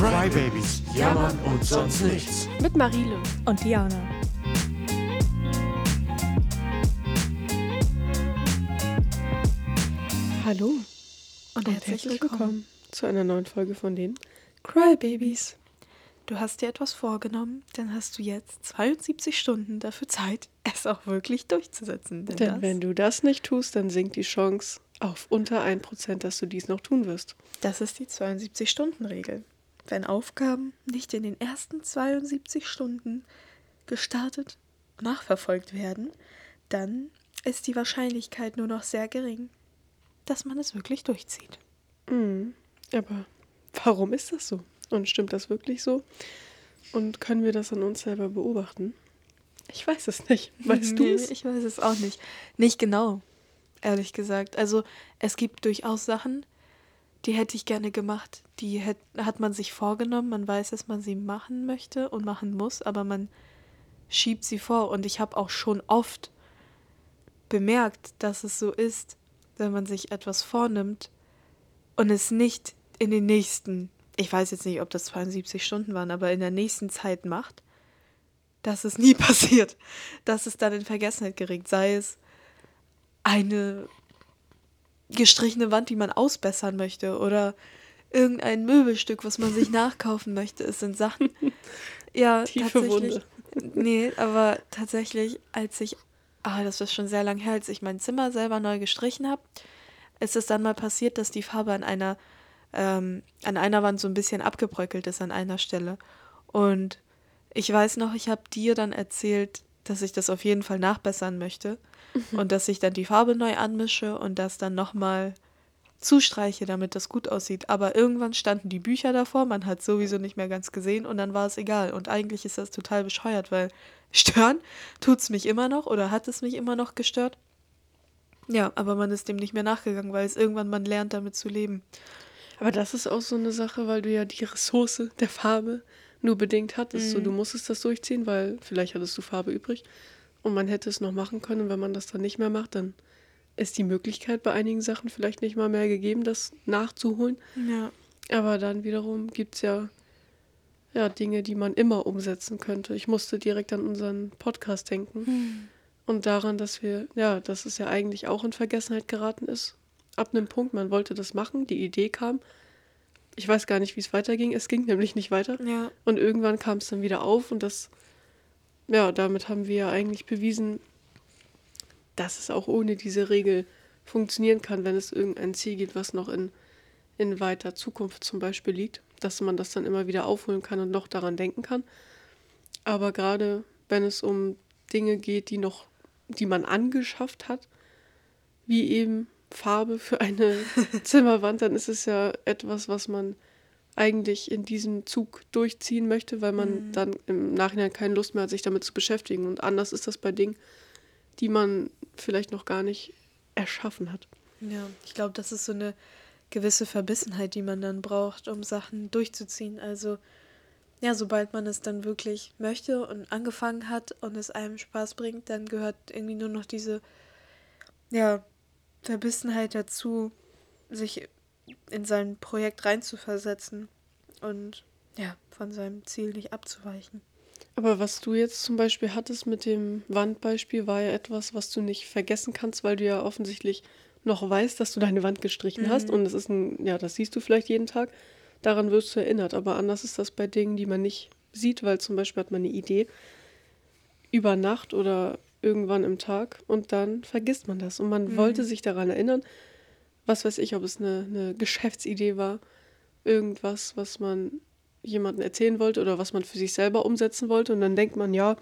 Crybabies, jammern und sonst nichts. Mit Marile. Und Diana. Hallo Und herzlich willkommen. zu einer neuen Folge von den Crybabies. Du hast dir etwas vorgenommen, dann hast du jetzt 72 Stunden dafür Zeit, es auch wirklich durchzusetzen. Denn, Denn wenn du das nicht tust, dann sinkt die Chance auf unter 1%, dass du dies noch tun wirst. das ist die 72-Stunden-Regel. Wenn Aufgaben nicht in den ersten 72 Stunden gestartet, nachverfolgt werden, dann ist die Wahrscheinlichkeit nur noch sehr gering, dass man es wirklich durchzieht. Mhm. Aber warum ist das so? Und stimmt das wirklich so? Und können wir das an uns selber beobachten? Ich weiß es nicht. Weißt du es? Ich weiß es auch nicht. Nicht genau, ehrlich gesagt. Also es gibt durchaus Sachen, die hätte ich gerne gemacht. Die hätt, hat man sich vorgenommen. Man weiß, dass man sie machen möchte und machen muss, aber man schiebt sie vor. Und ich habe auch schon oft bemerkt, dass es so ist, wenn man sich etwas vornimmt und es nicht in den nächsten, ich weiß jetzt nicht, ob das 72 Stunden waren, aber in der nächsten Zeit macht, dass es nie passiert, dass es dann in Vergessenheit geregt, sei es eine gestrichene Wand, die man ausbessern möchte oder irgendein Möbelstück, was man sich nachkaufen möchte. Es sind Sachen, ja, Tiefe tatsächlich. Nee, aber tatsächlich, als ich, ah, das ist schon sehr lang her, als ich mein Zimmer selber neu gestrichen habe, ist es dann mal passiert, dass die Farbe an einer, ähm, an einer Wand so ein bisschen abgebröckelt ist an einer Stelle. Und ich weiß noch, ich habe dir dann erzählt, dass ich das auf jeden Fall nachbessern möchte und dass ich dann die Farbe neu anmische und das dann nochmal zustreiche, damit das gut aussieht. Aber irgendwann standen die Bücher davor, man hat sowieso nicht mehr ganz gesehen und dann war es egal. Und eigentlich ist das total bescheuert, weil stören tut es mich immer noch oder hat es mich immer noch gestört. Ja, aber man ist dem nicht mehr nachgegangen, weil es irgendwann man lernt, damit zu leben. Aber das ist auch so eine Sache, weil du ja die Ressource der Farbe nur bedingt hattest. So, Mhm. du musstest das durchziehen, weil vielleicht hattest du Farbe übrig und man hätte es noch machen können. Und wenn man das dann nicht mehr macht, dann ist die Möglichkeit bei einigen Sachen vielleicht nicht mal mehr gegeben, das nachzuholen. Ja. Aber dann wiederum gibt es ja, ja Dinge, die man immer umsetzen könnte. Ich musste direkt an unseren Podcast denken und daran, dass wir, ja, dass es ja eigentlich auch in Vergessenheit geraten ist. Ab einem Punkt, man wollte das machen, die Idee kam. Ich weiß gar nicht, wie es weiterging. Es ging nämlich nicht weiter. Ja. Und irgendwann kam es dann wieder auf und das, ja, damit haben wir ja eigentlich bewiesen, dass es auch ohne diese Regel funktionieren kann, wenn es irgendein Ziel gibt, was noch in, in weiter Zukunft zum Beispiel liegt, dass man das dann immer wieder aufholen kann und noch daran denken kann. Aber gerade wenn es um Dinge geht, die noch, die man angeschafft hat, wie eben Farbe für eine Zimmerwand, dann ist es ja etwas, was man eigentlich in diesem Zug durchziehen möchte, weil man Mhm. dann im Nachhinein keine Lust mehr hat, sich damit zu beschäftigen. Und anders ist das bei Dingen, die man vielleicht noch gar nicht erschaffen hat. Ja, ich glaube, das ist so eine gewisse Verbissenheit, die man dann braucht, um Sachen durchzuziehen. Also, ja, sobald man es dann wirklich möchte und angefangen hat und es einem Spaß bringt, dann gehört irgendwie nur noch diese, ja, Verbissenheit dazu, sich in sein Projekt reinzuversetzen und ja, von seinem Ziel nicht abzuweichen. Aber was du jetzt zum Beispiel hattest mit dem Wandbeispiel, war ja etwas, was du nicht vergessen kannst, weil du ja offensichtlich noch weißt, dass du deine Wand gestrichen hast. Mhm. Und das ist ein, ja, das siehst du vielleicht jeden Tag. Daran wirst du erinnert. Aber anders ist das bei Dingen, die man nicht sieht, weil zum Beispiel hat man eine Idee über Nacht oder irgendwann im Tag und dann vergisst man das. Und man Mhm. wollte sich daran erinnern, was weiß ich, ob es eine, eine Geschäftsidee war, irgendwas, was man jemandem erzählen wollte oder was man für sich selber umsetzen wollte. Und dann denkt man, ja,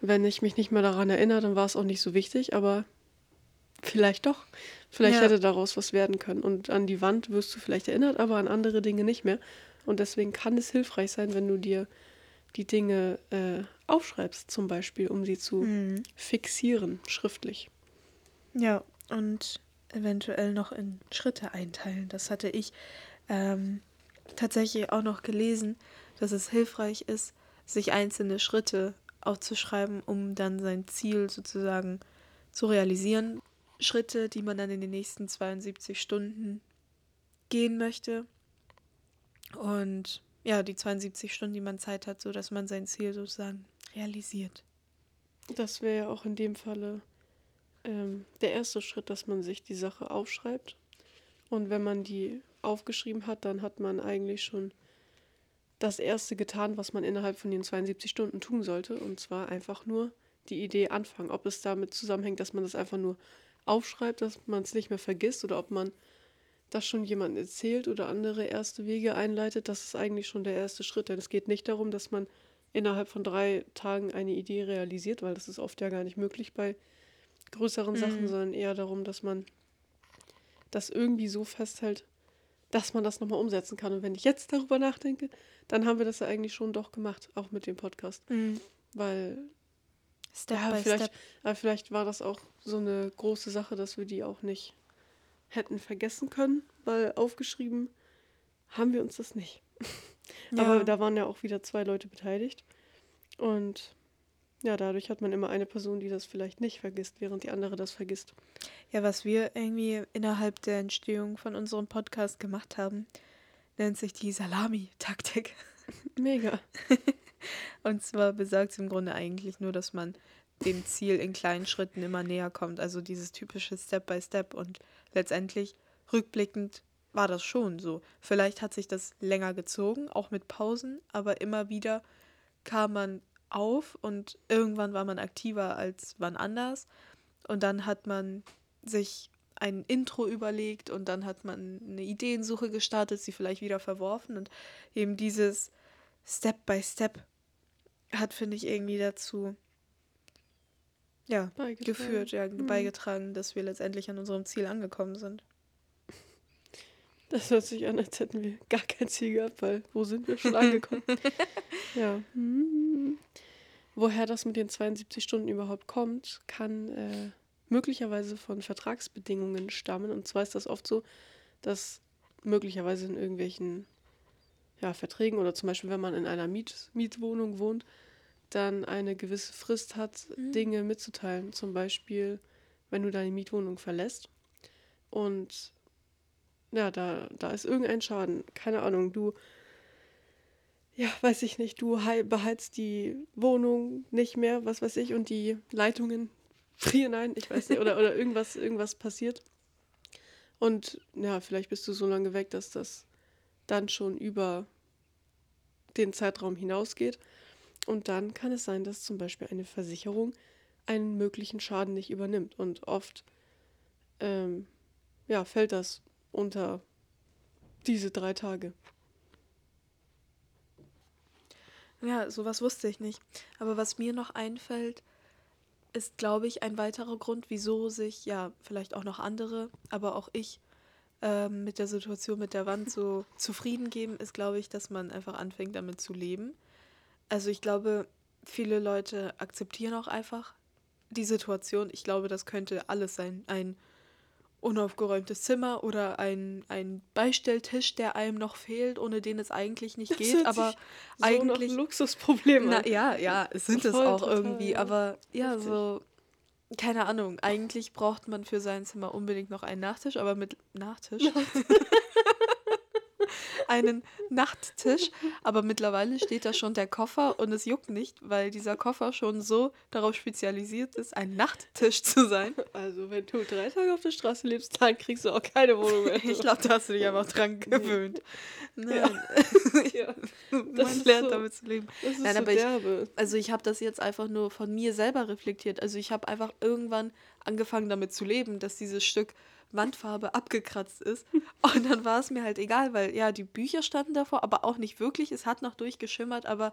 wenn ich mich nicht mehr daran erinnere, dann war es auch nicht so wichtig, aber vielleicht doch. Vielleicht Ja. hätte daraus was werden können. Und an die Wand wirst du vielleicht erinnert, aber an andere Dinge nicht mehr. Und deswegen kann es hilfreich sein, wenn du dir die Dinge äh, aufschreibst, zum Beispiel, um sie zu Mhm. fixieren, schriftlich. Ja, und eventuell noch in Schritte einteilen. Das hatte ich ähm, tatsächlich auch noch gelesen, dass es hilfreich ist, sich einzelne Schritte aufzuschreiben, um dann sein Ziel sozusagen zu realisieren. Schritte, die man dann in den nächsten 72 Stunden gehen möchte. Und ja, die 72 Stunden, die man Zeit hat, sodass man sein Ziel sozusagen realisiert. Das wäre ja auch in dem Falle ähm, der erste Schritt, dass man sich die Sache aufschreibt. Und wenn man die aufgeschrieben hat, dann hat man eigentlich schon das erste getan, was man innerhalb von den 72 Stunden tun sollte. Und zwar einfach nur die Idee anfangen. Ob es damit zusammenhängt, dass man das einfach nur aufschreibt, dass man es nicht mehr vergisst oder ob man das schon jemandem erzählt oder andere erste Wege einleitet, das ist eigentlich schon der erste Schritt. Denn es geht nicht darum, dass man innerhalb von drei Tagen eine Idee realisiert, weil das ist oft ja gar nicht möglich bei größeren mhm. Sachen, sondern eher darum, dass man das irgendwie so festhält, dass man das nochmal umsetzen kann. Und wenn ich jetzt darüber nachdenke, dann haben wir das ja eigentlich schon doch gemacht, auch mit dem Podcast. Mhm. Weil Step ja, by vielleicht, Step. Aber vielleicht war das auch so eine große Sache, dass wir die auch nicht hätten vergessen können, weil aufgeschrieben haben wir uns das nicht. Ja. Aber da waren ja auch wieder zwei Leute beteiligt. Und ja, dadurch hat man immer eine Person, die das vielleicht nicht vergisst, während die andere das vergisst. Ja, was wir irgendwie innerhalb der Entstehung von unserem Podcast gemacht haben, nennt sich die Salami-Taktik. Mega. Und zwar besagt es im Grunde eigentlich nur, dass man dem Ziel in kleinen Schritten immer näher kommt. Also dieses typische Step by Step. Und letztendlich, rückblickend, war das schon so. Vielleicht hat sich das länger gezogen, auch mit Pausen, aber immer wieder kam man auf und irgendwann war man aktiver als wann anders. Und dann hat man sich ein Intro überlegt und dann hat man eine Ideensuche gestartet, sie vielleicht wieder verworfen und eben dieses Step by Step hat, finde ich, irgendwie dazu ja, geführt, ja, mhm. beigetragen, dass wir letztendlich an unserem Ziel angekommen sind. Das hört sich an, als hätten wir gar kein Ziel gehabt, weil wo sind wir schon angekommen? ja. Mhm. Woher das mit den 72 Stunden überhaupt kommt, kann äh, möglicherweise von Vertragsbedingungen stammen. Und zwar ist das oft so, dass möglicherweise in irgendwelchen ja, Verträgen oder zum Beispiel, wenn man in einer Miet Mietwohnung wohnt, dann eine gewisse Frist hat, mhm. Dinge mitzuteilen. Zum Beispiel, wenn du deine Mietwohnung verlässt und ja, da, da ist irgendein Schaden. Keine Ahnung, du, ja, weiß ich nicht, du beheizt die Wohnung nicht mehr, was weiß ich, und die Leitungen frieren ein, ich weiß nicht, oder, oder irgendwas, irgendwas passiert. Und ja, vielleicht bist du so lange weg, dass das dann schon über den Zeitraum hinausgeht. Und dann kann es sein, dass zum Beispiel eine Versicherung einen möglichen Schaden nicht übernimmt. Und oft ähm, ja, fällt das unter diese drei Tage. Ja, sowas wusste ich nicht. Aber was mir noch einfällt, ist, glaube ich, ein weiterer Grund, wieso sich ja vielleicht auch noch andere, aber auch ich ähm, mit der Situation mit der Wand so zufrieden geben, ist, glaube ich, dass man einfach anfängt, damit zu leben. Also ich glaube, viele Leute akzeptieren auch einfach die Situation. Ich glaube, das könnte alles sein. Ein unaufgeräumtes Zimmer oder ein, ein Beistelltisch, der einem noch fehlt, ohne den es eigentlich nicht geht. aber so eigentlich. Ein Luxusproblem. Na, ja, ja, es sind es auch total, irgendwie. Ja. Aber ja, Richtig. so. Keine Ahnung, eigentlich braucht man für sein Zimmer unbedingt noch einen Nachtisch, aber mit Nachtisch. einen Nachttisch, aber mittlerweile steht da schon der Koffer und es juckt nicht, weil dieser Koffer schon so darauf spezialisiert ist, ein Nachttisch zu sein. Also wenn du drei Tage auf der Straße lebst, dann kriegst du auch keine Wohnung mehr. ich glaube, da hast du dich einfach dran gewöhnt. Nein. Ja. Man lernt so, damit zu leben. Das ist Nein, so aber derbe. ich, also ich habe das jetzt einfach nur von mir selber reflektiert. Also ich habe einfach irgendwann angefangen damit zu leben, dass dieses Stück Wandfarbe abgekratzt ist. Und dann war es mir halt egal, weil ja, die Bücher standen davor, aber auch nicht wirklich. Es hat noch durchgeschimmert, aber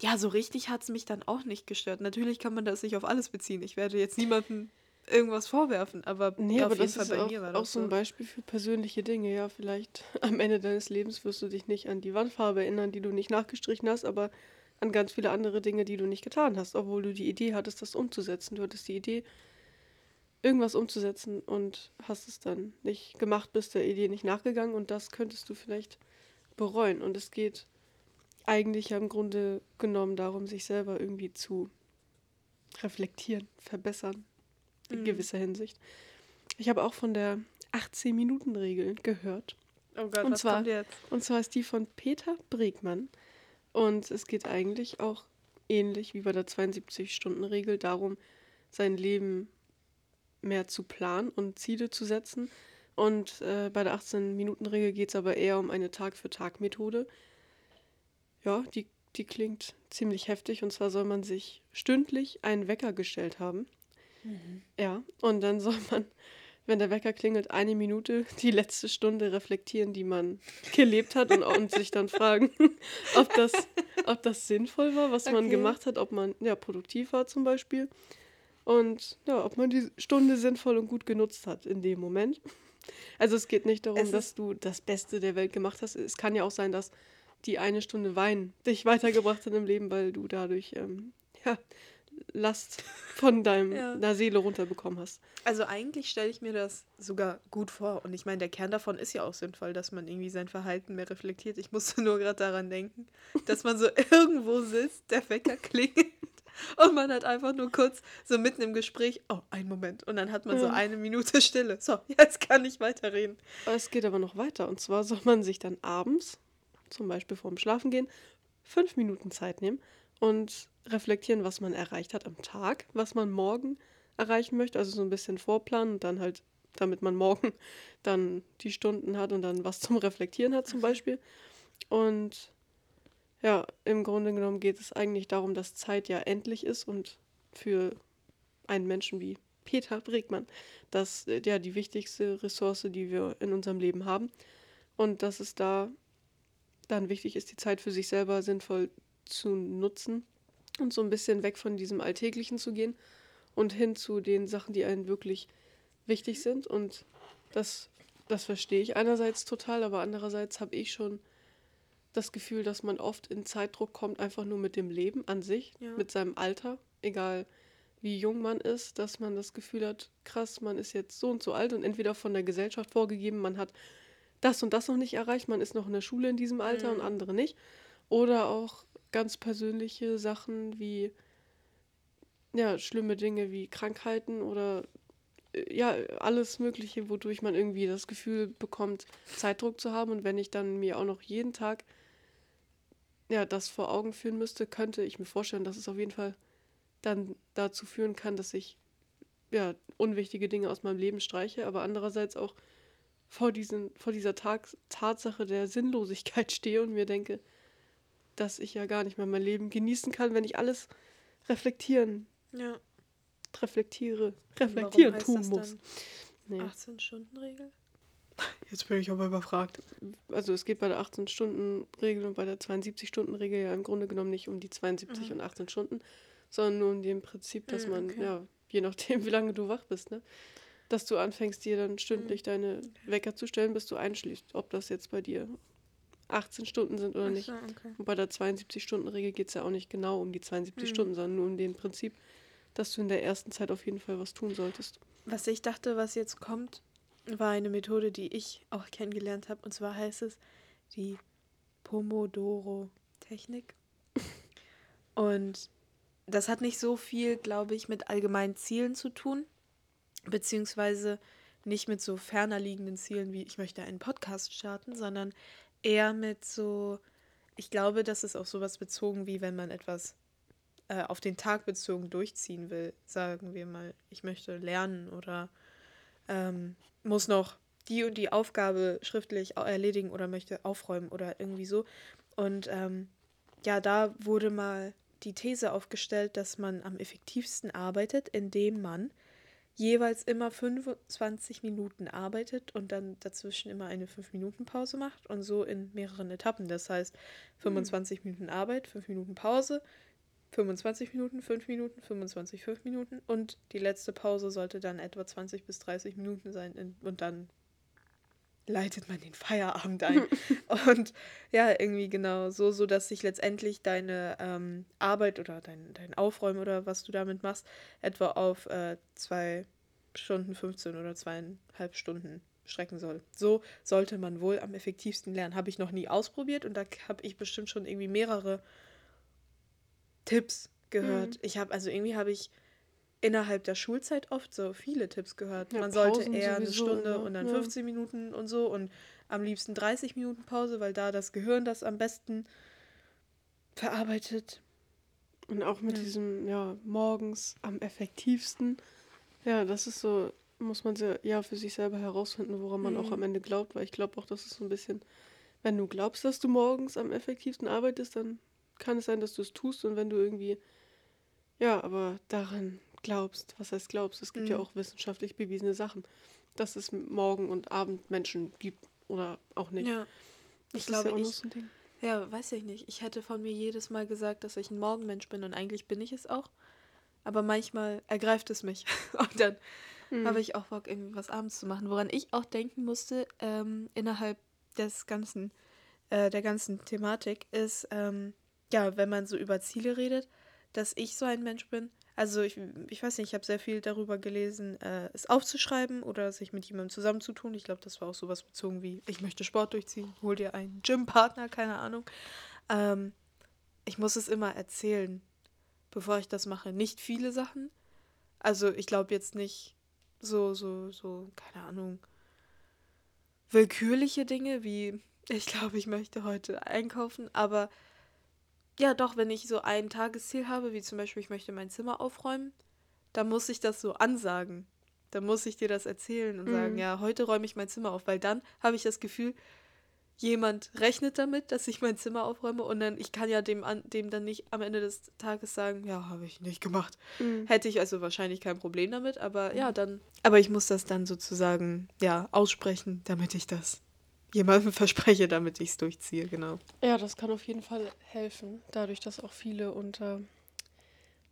ja, so richtig hat es mich dann auch nicht gestört. Natürlich kann man das nicht auf alles beziehen. Ich werde jetzt niemandem irgendwas vorwerfen, aber nee, auf aber jeden Fall bei auch, mir war das auch so ein Beispiel für persönliche Dinge. Ja, vielleicht am Ende deines Lebens wirst du dich nicht an die Wandfarbe erinnern, die du nicht nachgestrichen hast, aber an ganz viele andere Dinge, die du nicht getan hast, obwohl du die Idee hattest, das umzusetzen. Du hattest die Idee, irgendwas umzusetzen und hast es dann nicht gemacht, bist der Idee nicht nachgegangen und das könntest du vielleicht bereuen. Und es geht eigentlich ja im Grunde genommen darum, sich selber irgendwie zu reflektieren, verbessern in mhm. gewisser Hinsicht. Ich habe auch von der 18-Minuten-Regel gehört. Oh Gott, Und was zwar-? Und zwar ist die von Peter Bregmann. Und es geht eigentlich auch ähnlich wie bei der 72-Stunden-Regel darum, sein Leben mehr zu planen und Ziele zu setzen. Und äh, bei der 18-Minuten-Regel geht es aber eher um eine Tag-für-Tag-Methode. Ja, die, die klingt ziemlich heftig. Und zwar soll man sich stündlich einen Wecker gestellt haben. Ja, und dann soll man, wenn der Wecker klingelt, eine Minute die letzte Stunde reflektieren, die man gelebt hat und, und sich dann fragen, ob das, ob das sinnvoll war, was man Okay. gemacht hat, ob man ja produktiv war zum Beispiel. Und ja, ob man die Stunde sinnvoll und gut genutzt hat in dem Moment. Also es geht nicht darum, dass du das Beste der Welt gemacht hast. Es kann ja auch sein, dass die eine Stunde Wein dich weitergebracht hat im Leben, weil du dadurch ähm, ja, Last von deinem, Ja. deiner Seele runterbekommen hast. Also eigentlich stelle ich mir das sogar gut vor. Und ich meine, der Kern davon ist ja auch sinnvoll, dass man irgendwie sein Verhalten mehr reflektiert. Ich musste nur gerade daran denken, dass man so irgendwo sitzt, der Wecker klingelt und man hat einfach nur kurz so mitten im Gespräch, oh, einen Moment. Und dann hat man so eine Minute Stille. So, jetzt kann ich weiterreden. Es geht aber noch weiter. Und zwar soll man sich dann abends, zum Beispiel vorm Schlafengehen, fünf Minuten Zeit nehmen und reflektieren, was man erreicht hat am Tag, was man morgen erreichen möchte. Also so ein bisschen vorplanen und dann halt, damit man morgen dann die Stunden hat und dann was zum Reflektieren hat zum Beispiel. Und ja, im Grunde genommen geht es eigentlich darum, dass Zeit ja endlich ist und für einen Menschen wie Peter Bregmann das äh, ja die wichtigste Ressource, die wir in unserem Leben haben. Und dass es da dann wichtig ist, die Zeit für sich selber sinnvoll zu nutzen und so ein bisschen weg von diesem Alltäglichen zu gehen und hin zu den Sachen, die einen wirklich wichtig sind. Und das, das verstehe ich einerseits total, aber andererseits habe ich schon das Gefühl, dass man oft in Zeitdruck kommt, einfach nur mit dem Leben an sich, Ja. mit seinem Alter, egal wie jung man ist, dass man das Gefühl hat, krass, man ist jetzt so und so alt und entweder von der Gesellschaft vorgegeben, man hat das und das noch nicht erreicht, man ist noch in der Schule in diesem Alter und andere nicht. Oder auch ganz persönliche Sachen wie ja, schlimme Dinge wie Krankheiten oder äh, ja, alles Mögliche, wodurch man irgendwie das Gefühl bekommt, Zeitdruck zu haben. Und wenn ich dann mir auch noch jeden Tag ja, das vor Augen führen müsste, könnte ich mir vorstellen, dass es auf jeden Fall dann dazu führen kann, dass ich ja, unwichtige Dinge aus meinem Leben streiche, aber andererseits auch vor, diesen, vor dieser Tag Tatsache der Sinnlosigkeit stehe und mir denke, dass ich ja gar nicht mehr mein Leben genießen kann, wenn ich alles reflektieren, Ja. reflektiere, reflektieren tun muss. dann Nee. 18-Stunden-Regel? Jetzt bin ich aber überfragt. Also es geht bei der 18-Stunden-Regel und bei der 72-Stunden-Regel ja im Grunde genommen nicht um die 72 und 18 Stunden, sondern nur um dem Prinzip, dass Mhm, man, okay. ja, je nachdem, wie lange du wach bist, ne? Dass du anfängst, dir dann stündlich Mhm. deine Wecker zu stellen, bis du einschläfst. Ob das jetzt bei dir 18 Stunden sind oder nicht. okay. Und bei der 72-Stunden-Regel geht es ja auch nicht genau um die 72 Mhm. Stunden, sondern nur um den Prinzip, dass du in der ersten Zeit auf jeden Fall was tun solltest. Was ich dachte, was jetzt kommt, war eine Methode, die ich auch kennengelernt habe. Und zwar heißt es die Pomodoro-Technik. Und das hat nicht so viel, glaube ich, mit allgemeinen Zielen zu tun, beziehungsweise nicht mit so ferner liegenden Zielen wie ich möchte einen Podcast starten, sondern eher mit so, ich glaube, das ist auf sowas bezogen, wie wenn man etwas äh, auf den Tag bezogen durchziehen will. Sagen wir mal, ich möchte lernen oder ähm, muss noch die und die Aufgabe schriftlich erledigen oder möchte aufräumen oder irgendwie so. Und ähm, ja, da wurde mal die These aufgestellt, dass man am effektivsten arbeitet, indem man jeweils immer 25 Minuten arbeitet und dann dazwischen immer eine 5-Minuten-Pause macht und so in mehreren Etappen. Das heißt, 25 Minuten Arbeit, 5 Minuten Pause, 25 Minuten, 5 Minuten, 25, 5 Minuten und die letzte Pause sollte dann etwa 20 bis 30 Minuten sein in- und dann leitet man den Feierabend ein. und ja, irgendwie genau so, so dass sich letztendlich deine ähm, Arbeit oder dein, dein Aufräumen oder was du damit machst, etwa auf äh, zwei Stunden 15 oder zweieinhalb Stunden strecken soll. So sollte man wohl am effektivsten lernen. Habe ich noch nie ausprobiert und da habe ich bestimmt schon irgendwie mehrere Tipps gehört. Ich habe, also irgendwie habe ich innerhalb der Schulzeit oft so viele Tipps gehört. Ja, Man sollte Pausen eher eine sowieso Stunde immer, und dann ja. 15 Minuten und so und am liebsten 30 Minuten Pause, weil da das Gehirn das am besten verarbeitet. Und auch mit Ja. diesem, ja, morgens am effektivsten. Ja, das ist so, muss man ja für sich selber herausfinden, woran man auch Mhm. am Ende glaubt, weil ich glaube auch, das ist so ein bisschen, wenn du glaubst, dass du morgens am effektivsten arbeitest, dann kann es sein, dass du es tust und wenn du irgendwie, ja, aber daran glaubst, was heißt glaubst, es gibt ja Mhm. auch wissenschaftlich bewiesene Sachen, dass es Morgen- und Abendmenschen gibt oder auch nicht. Ja. Das Ich ist glaube, ja ich- so Ding. Ja, weiß ich nicht. Ich hätte von mir jedes Mal gesagt, dass ich ein Morgenmensch bin und eigentlich bin ich es auch. Aber manchmal ergreift es mich. Und dann Mhm. habe ich auch Bock, irgendwie was abends zu machen. Woran ich auch denken musste, ähm, innerhalb des ganzen, äh, der ganzen Thematik, ist, ähm, ja, wenn man so über Ziele redet, dass ich so ein Mensch bin. Also ich, ich weiß nicht, ich habe sehr viel darüber gelesen, äh, es aufzuschreiben oder sich mit jemandem zusammenzutun. Ich glaube, das war auch sowas bezogen wie, ich möchte Sport durchziehen, hol dir einen Gympartner, keine Ahnung. Ähm, ich muss es immer erzählen, bevor ich das mache. Nicht viele Sachen. Also ich glaube jetzt nicht so, so, so, keine Ahnung, willkürliche Dinge wie, ich glaube, ich möchte heute einkaufen, aber ja, doch, wenn ich so ein Tagesziel habe, wie zum Beispiel, ich möchte mein Zimmer aufräumen, dann muss ich das so ansagen. Dann muss ich dir das erzählen und sagen, Mhm. ja, heute räume ich mein Zimmer auf, weil dann habe ich das Gefühl, jemand rechnet damit, dass ich mein Zimmer aufräume und dann, ich kann ja dem, an, dem dann nicht am Ende des Tages sagen, ja, habe ich nicht gemacht. Mhm. Hätte ich also wahrscheinlich kein Problem damit, aber ja, dann. Aber ich muss das dann sozusagen, ja, aussprechen, damit ich das jemandem verspreche, damit ich es durchziehe, genau. Ja, das kann auf jeden Fall helfen, dadurch, dass auch viele unter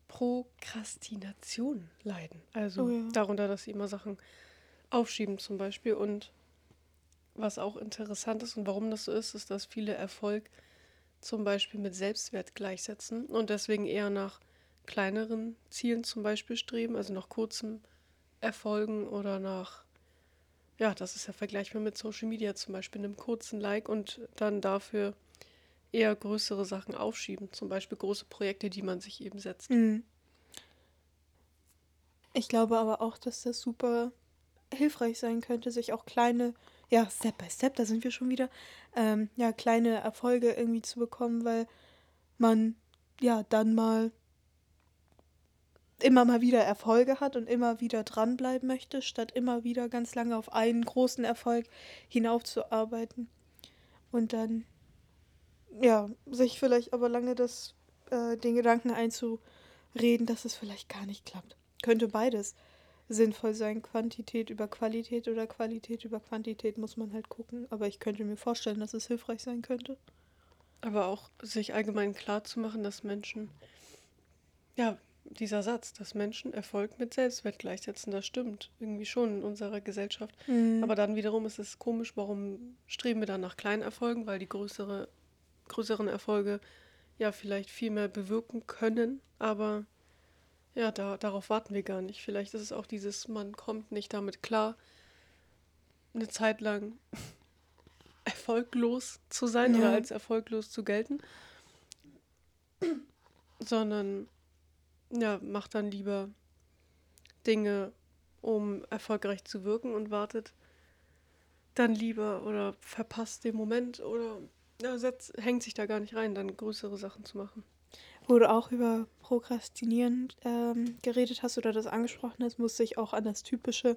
Prokrastination leiden. Also Oh ja. darunter, dass sie immer Sachen aufschieben zum Beispiel. Und was auch interessant ist und warum das so ist, ist, dass viele Erfolg zum Beispiel mit Selbstwert gleichsetzen und deswegen eher nach kleineren Zielen zum Beispiel streben, also nach kurzen Erfolgen oder nach, ja, das ist ja vergleichbar mit Social Media zum Beispiel, einem kurzen Like und dann dafür eher größere Sachen aufschieben, zum Beispiel große Projekte, die man sich eben setzt. Mhm. Ich glaube aber auch, dass das super hilfreich sein könnte, sich auch kleine, ja, Step by Step, da sind wir schon wieder, ähm, ja, kleine Erfolge irgendwie zu bekommen, weil man ja dann mal immer mal wieder Erfolge hat und immer wieder dranbleiben möchte, statt immer wieder ganz lange auf einen großen Erfolg hinaufzuarbeiten. Und dann, ja, sich vielleicht aber lange das, äh, den Gedanken einzureden, dass es vielleicht gar nicht klappt. Könnte beides sinnvoll sein. Quantität über Qualität oder Qualität über Quantität muss man halt gucken. Aber ich könnte mir vorstellen, dass es hilfreich sein könnte. Aber auch sich allgemein klar zu machen, dass Menschen, ja, dieser Satz, dass Menschen Erfolg mit Selbstwert gleichsetzen, das stimmt irgendwie schon in unserer Gesellschaft. Mhm. Aber dann wiederum ist es komisch, warum streben wir dann nach kleinen Erfolgen, weil die größere, größeren Erfolge ja vielleicht viel mehr bewirken können, aber ja, da, darauf warten wir gar nicht. Vielleicht ist es auch dieses, man kommt nicht damit klar, eine Zeit lang erfolglos zu sein oder Ja. als erfolglos zu gelten, sondern ja, macht dann lieber Dinge, um erfolgreich zu wirken und wartet dann lieber oder verpasst den Moment oder ja, setzt, hängt sich da gar nicht rein, dann größere Sachen zu machen. Wo du auch über Prokrastinieren ähm, geredet hast oder das angesprochen hast, musste ich auch an das typische,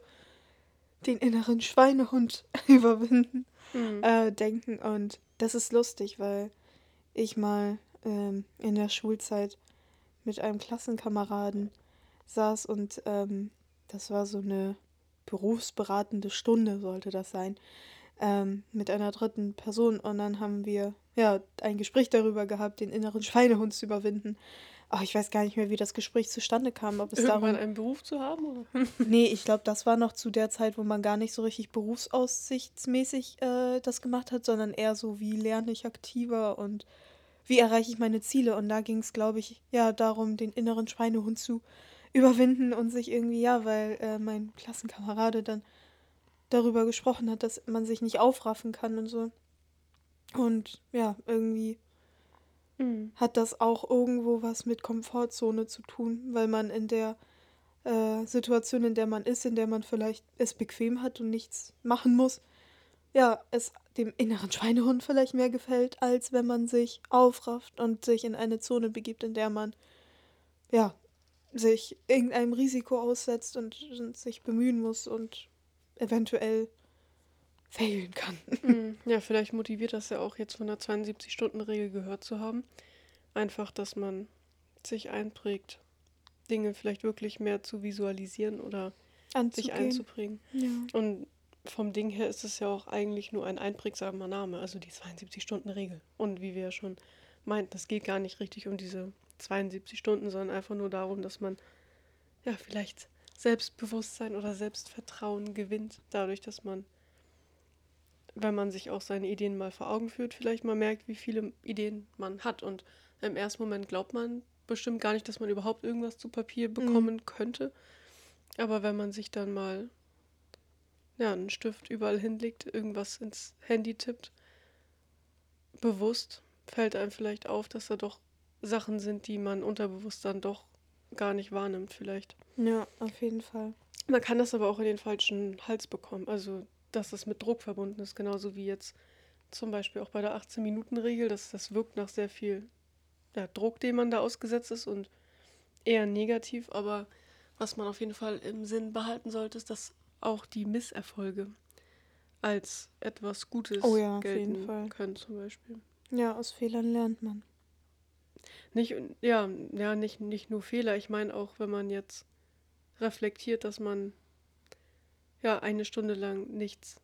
den inneren Schweinehund überwinden, Mhm. äh, denken. Und das ist lustig, weil ich mal ähm, in der Schulzeit mit einem Klassenkameraden saß und ähm, das war so eine berufsberatende Stunde, sollte das sein, ähm, mit einer dritten Person. Und dann haben wir ja ein Gespräch darüber gehabt, den inneren Schweinehund zu überwinden. Aber ich weiß gar nicht mehr, wie das Gespräch zustande kam. Ob es Irgendwann darum einen Beruf zu haben? Oder? Nee, ich glaube, das war noch zu der Zeit, wo man gar nicht so richtig berufsaussichtsmäßig äh, das gemacht hat, sondern eher so, wie lerne ich aktiver und wie erreiche ich meine Ziele. Und da ging es, glaube ich, ja darum, den inneren Schweinehund zu überwinden und sich irgendwie, ja, weil äh, mein Klassenkamerade dann darüber gesprochen hat, dass man sich nicht aufraffen kann und so. Und ja, irgendwie Mhm. hat das auch irgendwo was mit Komfortzone zu tun, weil man in der äh, Situation, in der man ist, in der man vielleicht es bequem hat und nichts machen muss, ja, es dem inneren Schweinehund vielleicht mehr gefällt, als wenn man sich aufrafft und sich in eine Zone begibt, in der man ja sich irgendeinem Risiko aussetzt und, und sich bemühen muss und eventuell failen kann. Mhm. Ja, vielleicht motiviert das ja auch jetzt von der 72-Stunden-Regel gehört zu haben. Einfach, dass man sich einprägt, Dinge vielleicht wirklich mehr zu visualisieren oder sich Anzugehen. einzuprägen. Ja. Und vom Ding her ist es ja auch eigentlich nur ein einprägsamer Name, also die 72-Stunden-Regel. Und wie wir ja schon meinten, es geht gar nicht richtig um diese 72 Stunden, sondern einfach nur darum, dass man ja vielleicht Selbstbewusstsein oder Selbstvertrauen gewinnt, dadurch, dass man, wenn man sich auch seine Ideen mal vor Augen führt, vielleicht mal merkt, wie viele Ideen man hat. Und im ersten Moment glaubt man bestimmt gar nicht, dass man überhaupt irgendwas zu Papier bekommen könnte. Aber wenn man sich dann mal ja, einen Stift überall hinlegt, irgendwas ins Handy tippt, bewusst fällt einem vielleicht auf, dass da doch Sachen sind, die man unterbewusst dann doch gar nicht wahrnimmt, vielleicht. ja, auf jeden Fall. Man kann das aber auch in den falschen Hals bekommen. Also, dass das mit Druck verbunden ist, genauso wie jetzt zum Beispiel auch bei der 18-Minuten-Regel. Das, das wirkt nach sehr viel ja, Druck, dem man da ausgesetzt ist und eher negativ. Aber was man auf jeden Fall im Sinn behalten sollte, ist, dass auch die Misserfolge als etwas Gutes Oh ja, auf jeden gelten Fall. können, zum Beispiel. Ja, aus Fehlern lernt man. Nicht, ja, ja, nicht, nicht nur Fehler. Ich meine auch, wenn man jetzt reflektiert, dass man ja eine Stunde lang nichts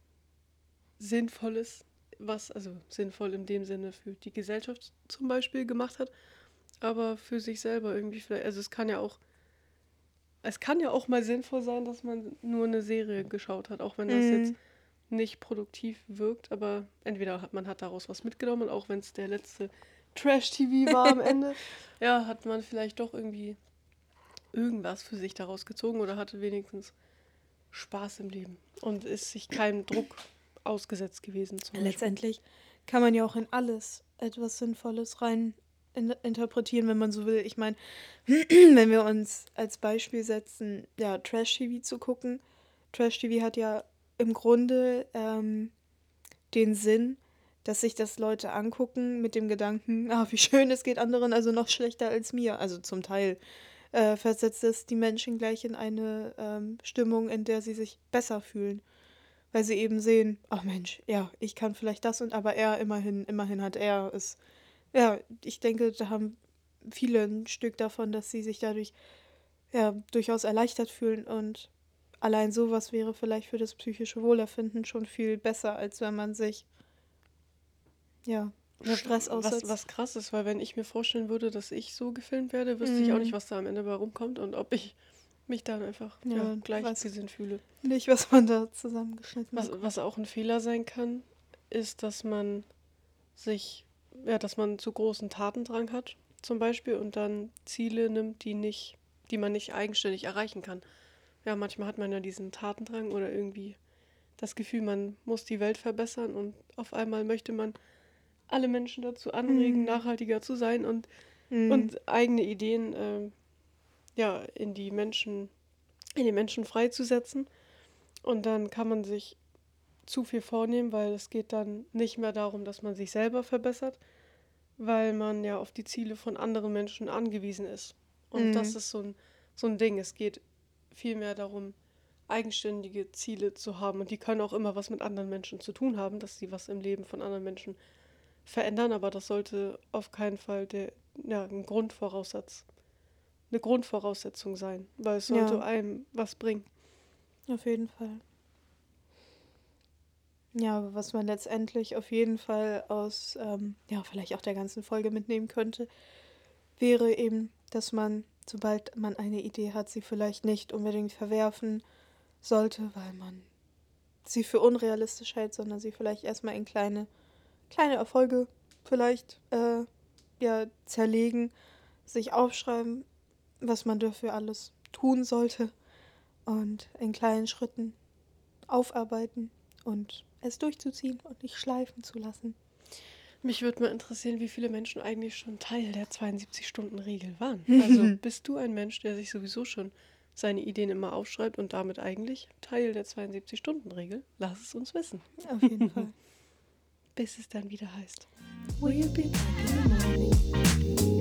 Sinnvolles, was, also sinnvoll in dem Sinne für die Gesellschaft zum Beispiel gemacht hat, aber für sich selber irgendwie vielleicht, also es kann ja auch, es kann ja auch mal sinnvoll sein, dass man nur eine Serie geschaut hat, auch wenn das Mhm. jetzt nicht produktiv wirkt, aber entweder hat man hat daraus was mitgenommen, auch wenn es der letzte Trash-TV war am Ende, ja, hat man vielleicht doch irgendwie irgendwas für sich daraus gezogen oder hatte wenigstens Spaß im Leben und ist sich keinem Druck ausgesetzt gewesen. Letztendlich kann man ja auch in alles etwas Sinnvolles rein in, interpretieren, wenn man so will. Ich meine, wenn wir uns als Beispiel setzen, ja, Trash-TV zu gucken. Trash-TV hat ja im Grunde ähm, den Sinn, dass sich das Leute angucken mit dem Gedanken, ah, wie schön, es geht anderen also noch schlechter als mir. Also zum Teil äh, versetzt es die Menschen gleich in eine ähm, Stimmung, in der sie sich besser fühlen. Weil sie eben sehen, ach Mensch, ja, ich kann vielleicht das und aber er immerhin, immerhin hat er es. Ja, ich denke, da haben viele ein Stück davon, dass sie sich dadurch ja durchaus erleichtert fühlen und allein sowas wäre vielleicht für das psychische Wohlerfinden schon viel besser, als wenn man sich ja Stress aussetzt. Was, was krass ist, weil wenn ich mir vorstellen würde, dass ich so gefilmt werde, wüsste ich auch Mhm. nicht, was da am Ende bei rumkommt und ob ich mich dann einfach Ja, ja, weiß- gleichgesinnt fühle. Nicht, was man da zusammengeschnitten Was, hat. was auch ein Fehler sein kann, ist, dass man sich, ja, dass man zu großen Tatendrang hat, zum Beispiel, und dann Ziele nimmt, die nicht, die man nicht eigenständig erreichen kann. Ja, manchmal hat man ja diesen Tatendrang oder irgendwie das Gefühl, man muss die Welt verbessern und auf einmal möchte man alle Menschen dazu anregen, Mhm. nachhaltiger zu sein und, Mhm. und eigene Ideen ähm, ja, in die Menschen, in die Menschen freizusetzen. Und dann kann man sich zu viel vornehmen, weil es geht dann nicht mehr darum, dass man sich selber verbessert, weil man ja auf die Ziele von anderen Menschen angewiesen ist. Und Mhm. das ist so ein, so ein Ding. Es geht vielmehr darum, eigenständige Ziele zu haben. Und die können auch immer was mit anderen Menschen zu tun haben, dass sie was im Leben von anderen Menschen verändern. Aber das sollte auf keinen Fall der, ja, ein Grundvoraussatz, eine Grundvoraussetzung sein, weil es sollte Ja. einem was bringen. Auf jeden Fall. Ja, was man letztendlich auf jeden Fall aus, ähm, ja, vielleicht auch der ganzen Folge mitnehmen könnte, wäre eben, dass man, sobald man eine Idee hat, sie vielleicht nicht unbedingt verwerfen sollte, weil man sie für unrealistisch hält, sondern sie vielleicht erstmal in kleine, kleine Erfolge vielleicht äh, ja, zerlegen, sich aufschreiben, was man dafür alles tun sollte und in kleinen Schritten aufarbeiten und es durchzuziehen und nicht schleifen zu lassen. Mich würde mal interessieren, wie viele Menschen eigentlich schon Teil der 72-Stunden-Regel waren. Also bist du ein Mensch, der sich sowieso schon seine Ideen immer aufschreibt und damit eigentlich Teil der 72-Stunden-Regel? Lass es uns wissen. Auf jeden Fall. bis es dann wieder heißt. We'll be back in the morning.